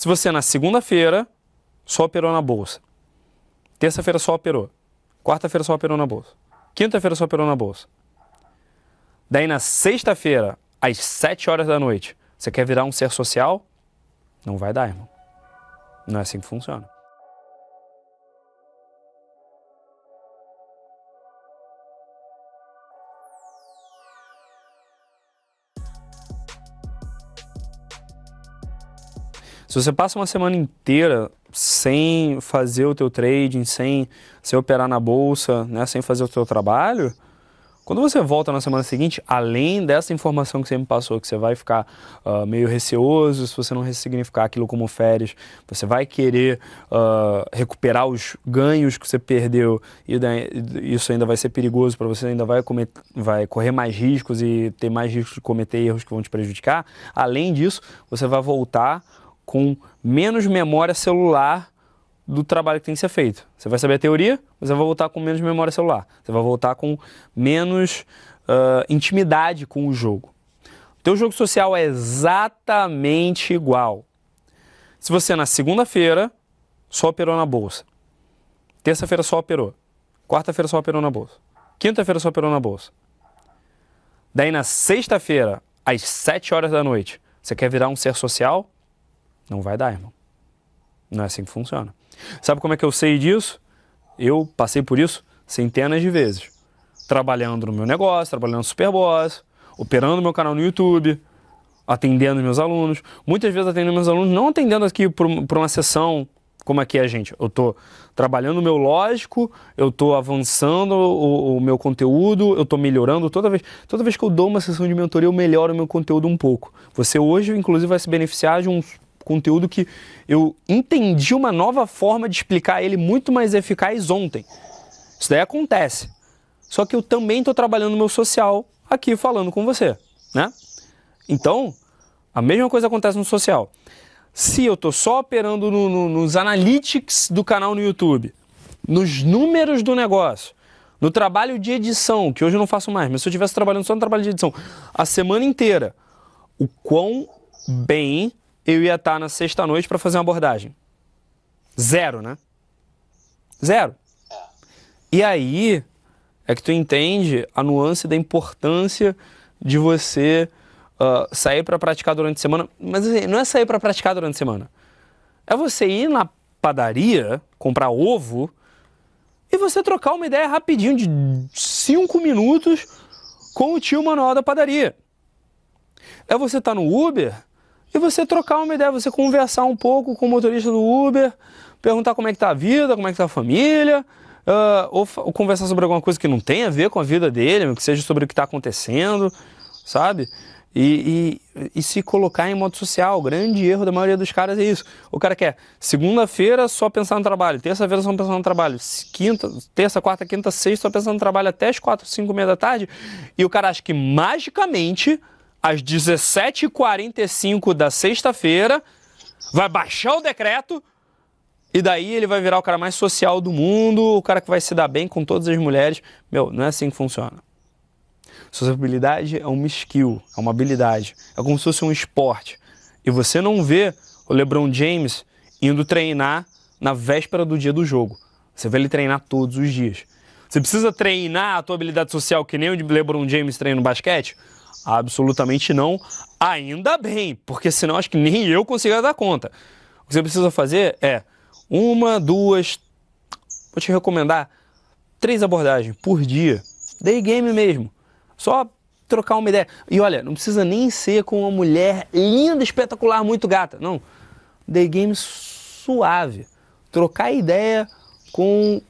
Se você na segunda-feira só operou na bolsa, terça-feira só operou, quarta-feira só operou na bolsa, quinta-feira só operou na bolsa. Daí na sexta-feira, às sete horas da noite, você quer virar um ser social? Não vai dar, irmão. Não é assim que funciona. Se você passa uma semana inteira sem fazer o teu trading, sem, sem operar na bolsa, né, sem fazer o teu trabalho, quando você volta na semana seguinte, além dessa informação que você me passou, que você vai ficar uh, meio receoso, se você não ressignificar aquilo como férias, você vai querer uh, recuperar os ganhos que você perdeu e isso ainda vai ser perigoso para você, ainda vai, comer, vai correr mais riscos e ter mais riscos de cometer erros que vão te prejudicar. Além disso, você vai voltar com menos memória celular do trabalho que tem que ser feito. Você vai saber a teoria, você vai voltar com menos memória celular. Você vai voltar com menos uh, intimidade com o jogo. O teu jogo social é exatamente igual. Se você na segunda-feira só operou na bolsa, terça-feira só operou, quarta-feira só operou na bolsa, quinta-feira só operou na bolsa. Daí na sexta-feira, às sete horas da noite, você quer virar um ser social? Não vai dar, irmão. Não é assim que funciona. Sabe como é que eu sei disso? Eu passei por isso centenas de vezes. Trabalhando no meu negócio, trabalhando no Superboss, operando meu canal no YouTube, atendendo meus alunos. Muitas vezes atendendo meus alunos, não atendendo aqui por uma sessão como aqui é a gente. Eu estou trabalhando o meu lógico, eu estou avançando o, o, meu conteúdo, eu estou melhorando. Toda vez, toda vez que eu dou uma sessão de mentoria, eu melhoro o meu conteúdo um pouco. Você hoje, inclusive, vai se beneficiar de um conteúdo que eu entendi uma nova forma de explicar ele muito mais eficaz ontem. Isso daí acontece. Só que eu também estou trabalhando no meu social aqui falando com você, né? Então, a mesma coisa acontece no social. Se eu estou só operando no, no, nos analytics do canal no YouTube, nos números do negócio, no trabalho de edição, que hoje eu não faço mais, mas se eu estivesse trabalhando só no trabalho de edição, a semana inteira, o quão bem eu ia estar na sexta-noite para fazer uma abordagem. Zero, né? Zero. E aí é que tu entende a nuance da importância de você uh, sair para praticar durante a semana. Mas assim, não é sair para praticar durante a semana. É você ir na padaria, comprar ovo e você trocar uma ideia rapidinho de cinco minutos com o tio manual da padaria. É você estar tá no Uber e você trocar uma ideia, você conversar um pouco com o motorista do Uber, perguntar como é que tá a vida, como é que tá a família, uh, ou, ou, conversar sobre alguma coisa que não tem a ver com a vida dele, que seja sobre o que está acontecendo, sabe? E, e, e, se colocar em modo social. O grande erro da maioria dos caras é isso. O cara quer segunda-feira só pensar no trabalho, terça-feira só pensar no trabalho, quinta, terça, quarta, quinta, sexta só pensando no trabalho até as quatro, cinco, meia da tarde, e o cara acha que magicamente às 17h45 da sexta-feira, vai baixar o decreto e daí ele vai virar o cara mais social do mundo, o cara que vai se dar bem com todas as mulheres. Meu, não é assim que funciona. Sociabilidade é uma skill, é uma habilidade, é como se fosse um esporte. E você não vê o LeBron James indo treinar na véspera do dia do jogo. Você vê ele treinar todos os dias. Você precisa treinar a tua habilidade social que nem o de LeBron James treina no basquete? Absolutamente não. Ainda bem, porque senão acho que nem eu consigo dar conta. O que você precisa fazer é uma, duas, vou te recomendar três abordagens por dia. Day game mesmo. Só trocar uma ideia. E olha, não precisa nem ser com uma mulher linda, espetacular, muito gata. Não. Day game suave. Trocar ideia com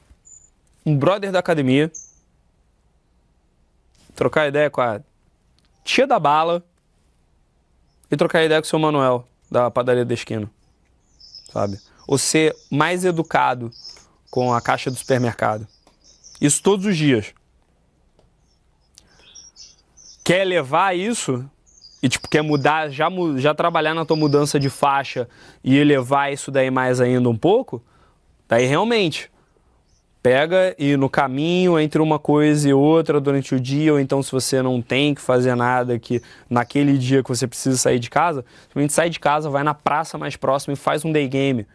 um brother da academia. Trocar ideia com a tia da bala e trocar ideia com o seu Manuel, da padaria da esquina. Sabe? Ou ser mais educado com a caixa do supermercado. Isso todos os dias. Quer levar isso e tipo quer mudar, já, já trabalhar na tua mudança de faixa e elevar isso daí mais ainda um pouco, daí realmente Pega e no caminho, entre uma coisa e outra durante o dia, ou então se você não tem que fazer nada que naquele dia que você precisa sair de casa, simplesmente sai de casa, vai na praça mais próxima e faz um day game.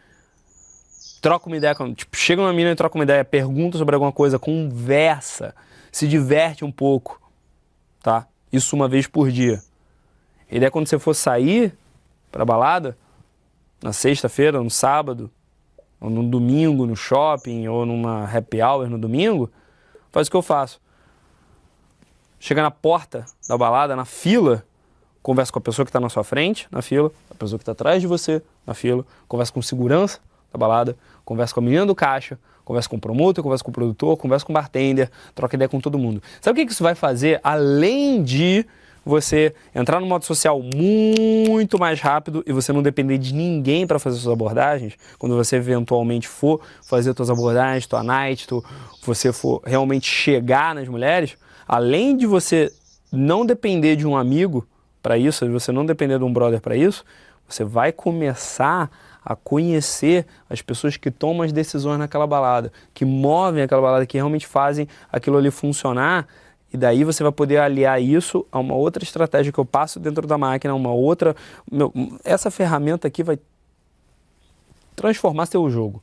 Troca uma ideia, tipo, chega uma mina e troca uma ideia, pergunta sobre alguma coisa, conversa, se diverte um pouco, tá? Isso uma vez por dia. E daí quando você for sair pra balada, na sexta-feira, no sábado, ou no domingo no shopping, ou numa happy hour no domingo, faz o que eu faço. Chega na porta da balada, na fila, conversa com a pessoa que está na sua frente, na fila, a pessoa que está atrás de você, na fila, conversa com segurança da balada, conversa com a menina do caixa, conversa com o promotor, conversa com o produtor, conversa com o bartender, troca ideia com todo mundo. Sabe o que isso vai fazer além de você entrar no modo social muito mais rápido e você não depender de ninguém para fazer suas abordagens, quando você eventualmente for fazer suas abordagens, tua night, tu, você for realmente chegar nas mulheres, além de você não depender de um amigo para isso, de você não depender de um brother para isso, você vai começar a conhecer as pessoas que tomam as decisões naquela balada, que movem aquela balada, que realmente fazem aquilo ali funcionar e daí você vai poder aliar isso a uma outra estratégia que eu passo dentro da máquina, uma outra. Meu, essa ferramenta aqui vai transformar seu jogo,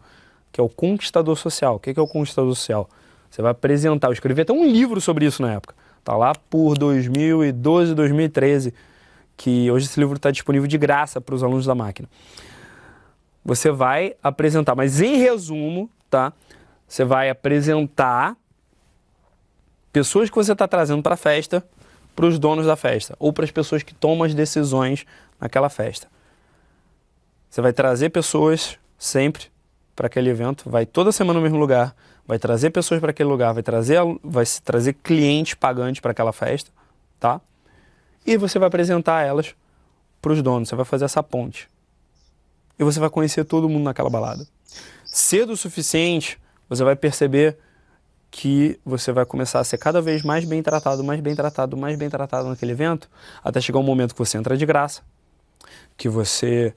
que é o conquistador social. O que é o conquistador social? Você vai apresentar, eu escrevi até um livro sobre isso na época. Tá lá por 2012, 2013, que hoje esse livro está disponível de graça para os alunos da máquina. Você vai apresentar, mas em resumo, tá? Você vai apresentar pessoas que você está trazendo para a festa, para os donos da festa, ou para as pessoas que tomam as decisões naquela festa. Você vai trazer pessoas sempre para aquele evento, vai toda semana no mesmo lugar, vai trazer pessoas para aquele lugar, vai trazer, vai trazer clientes pagantes para aquela festa, tá? E você vai apresentar elas para os donos, você vai fazer essa ponte. E você vai conhecer todo mundo naquela balada. Cedo o suficiente, você vai perceber que você vai começar a ser cada vez mais bem tratado, mais bem tratado, mais bem tratado naquele evento, até chegar um momento que você entra de graça, que você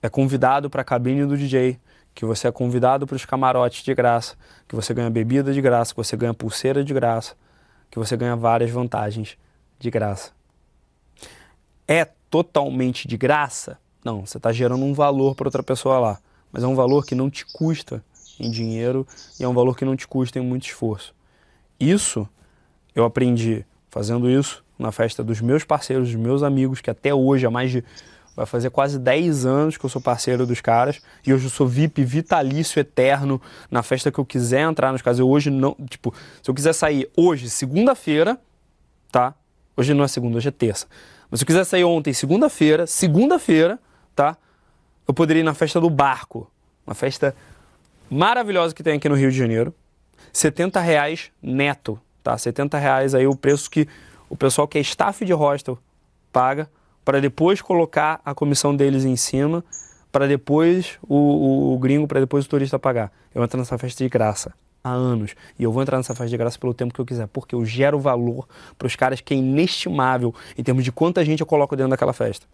é convidado para a cabine do DJ, que você é convidado para os camarotes de graça, que você ganha bebida de graça, que você ganha pulseira de graça, que você ganha várias vantagens de graça. É totalmente de graça? Não, você está gerando um valor para outra pessoa lá, mas é um valor que não te custa em dinheiro e é um valor que não te custa em muito esforço. Isso eu aprendi fazendo isso na festa dos meus parceiros, dos meus amigos, que até hoje, há mais de. Vai fazer quase 10 anos que eu sou parceiro dos caras. E hoje eu sou VIP vitalício eterno na festa que eu quiser entrar nos casos. Eu hoje não. Tipo, se eu quiser sair hoje, segunda-feira, tá? Hoje não é segunda, hoje é terça. Mas se eu quiser sair ontem, segunda-feira, segunda-feira, tá? Eu poderia ir na festa do barco. Uma festa maravilhosa que tem aqui no Rio de Janeiro. 70 reais neto, tá? 70 reais aí o preço que o pessoal que é staff de hostel paga para depois colocar a comissão deles em cima, para depois o, o, o gringo, para depois o turista pagar. Eu entro nessa festa de graça há anos e eu vou entrar nessa festa de graça pelo tempo que eu quiser, porque eu gero valor para os caras que é inestimável em termos de quanta gente eu coloco dentro daquela festa.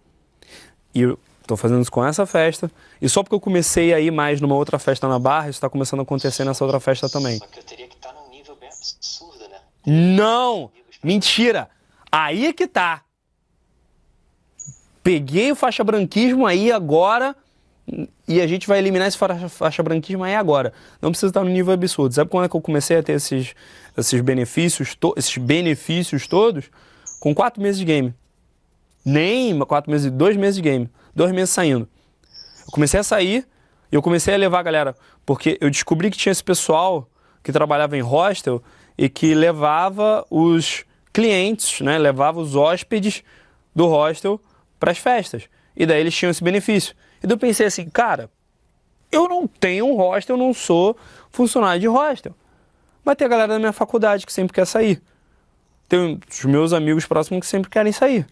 E Estou fazendo isso com essa festa. E só porque eu comecei a ir mais numa outra festa na Barra, isso está começando a acontecer nessa outra festa também. Só que eu teria que estar tá num nível bem absurdo, né? Não! Mentira! Aí é que tá. Peguei o faixa branquismo aí agora e a gente vai eliminar esse faixa, branquismo aí agora. Não precisa estar no nível absurdo. Sabe quando é que eu comecei a ter esses, esses benefícios, esses benefícios todos? Com quatro meses de game. Nem quatro meses, dois meses de game dois meses saindo. Eu comecei a sair e eu comecei a levar a galera, porque eu descobri que tinha esse pessoal que trabalhava em hostel e que levava os clientes, né, levava os hóspedes do hostel para as festas. E daí eles tinham esse benefício. E daí eu pensei assim, cara, eu não tenho um hostel, eu não sou funcionário de hostel. Mas tem a galera da minha faculdade que sempre quer sair. Tem os meus amigos próximos que sempre querem sair.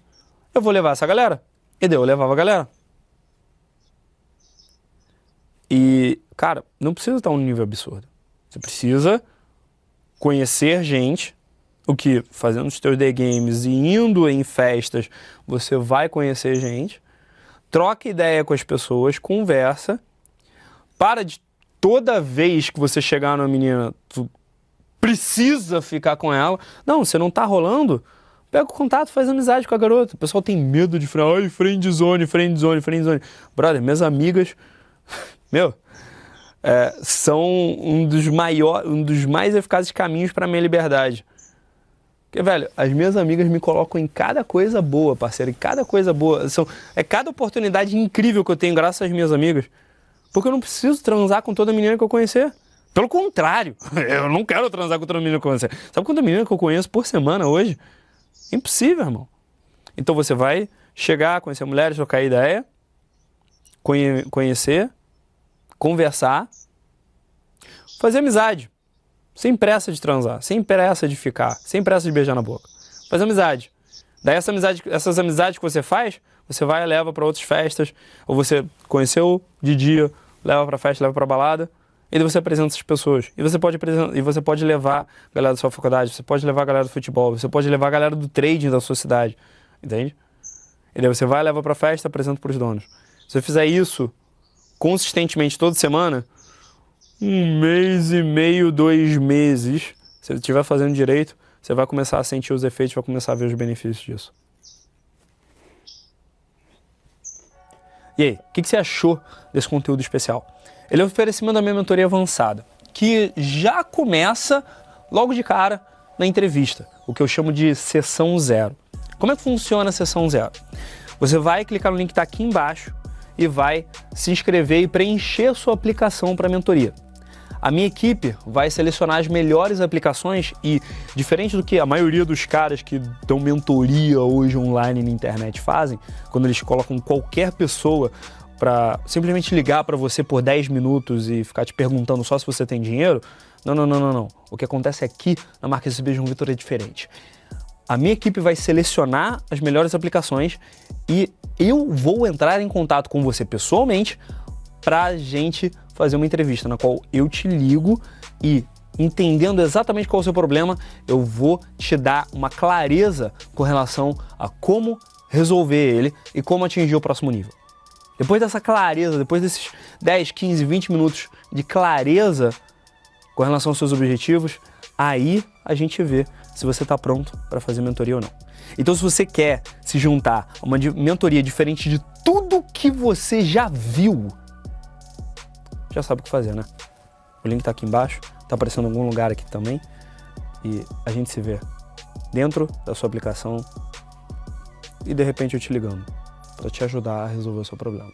Eu vou levar essa galera. E daí eu levava a galera. E, cara, não precisa estar um nível absurdo. Você precisa conhecer gente, o que fazendo os teus day games e indo em festas, você vai conhecer gente. Troca ideia com as pessoas, conversa. Para de toda vez que você chegar numa menina, tu precisa ficar com ela. Não, você não tá rolando, pega o contato, faz amizade com a garota. O pessoal tem medo de falar, ai, friend zone, friend zone, friend zone. Brother, minhas amigas, meu, é, são um dos maiores, um dos mais eficazes caminhos para minha liberdade. Porque, velho, as minhas amigas me colocam em cada coisa boa, parceiro, em cada coisa boa. São, é cada oportunidade incrível que eu tenho graças às minhas amigas. Porque eu não preciso transar com toda menina que eu conhecer. Pelo contrário, eu não quero transar com toda menina que eu conhecer. Sabe quanta menina que eu conheço por semana hoje? Impossível, irmão. Então você vai chegar, conhecer mulheres, trocar ideia, conhe conhecer, conversar, fazer amizade. Sem pressa de transar, sem pressa de ficar, sem pressa de beijar na boca. Faz amizade. Daí essa amizade, essas amizades que você faz, você vai e leva para outras festas, ou você conheceu de dia, leva para festa, leva para balada, e você apresenta essas pessoas. E você pode e você pode levar a galera da sua faculdade, você pode levar a galera do futebol, você pode levar a galera do trading da sua cidade, entende? E daí você vai, leva para festa, apresenta para os donos. Se você fizer isso consistentemente toda semana, um mês e meio, dois meses, se você estiver fazendo direito, você vai começar a sentir os efeitos, vai começar a ver os benefícios disso. E aí, o que, que, você achou desse conteúdo especial? Ele é um oferecimento da minha mentoria avançada, que já começa logo de cara na entrevista, o que eu chamo de sessão zero. Como é que funciona a sessão zero? Você vai clicar no link que está aqui embaixo e vai se inscrever e preencher sua aplicação para a mentoria. A minha equipe vai selecionar as melhores aplicações e, diferente do que a maioria dos caras que dão mentoria hoje online na internet fazem, quando eles colocam qualquer pessoa para simplesmente ligar para você por 10 minutos e ficar te perguntando só se você tem dinheiro, não, não, não, não, não. O que acontece aqui na marca SB João Vitor é diferente. A minha equipe vai selecionar as melhores aplicações e eu vou entrar em contato com você pessoalmente para a gente fazer uma entrevista na qual eu te ligo e entendendo exatamente qual é o seu problema, eu vou te dar uma clareza com relação a como resolver ele e como atingir o próximo nível. Depois dessa clareza, depois desses 10, 15, 20 minutos de clareza com relação aos seus objetivos, aí a gente vê se você está pronto para fazer mentoria ou não. Então, se você quer se juntar a uma mentoria diferente de tudo que você já viu já sabe o que fazer, né? O link tá aqui embaixo, tá aparecendo em algum lugar aqui também. E a gente se vê dentro da sua aplicação e de repente eu te ligando para te ajudar a resolver o seu problema.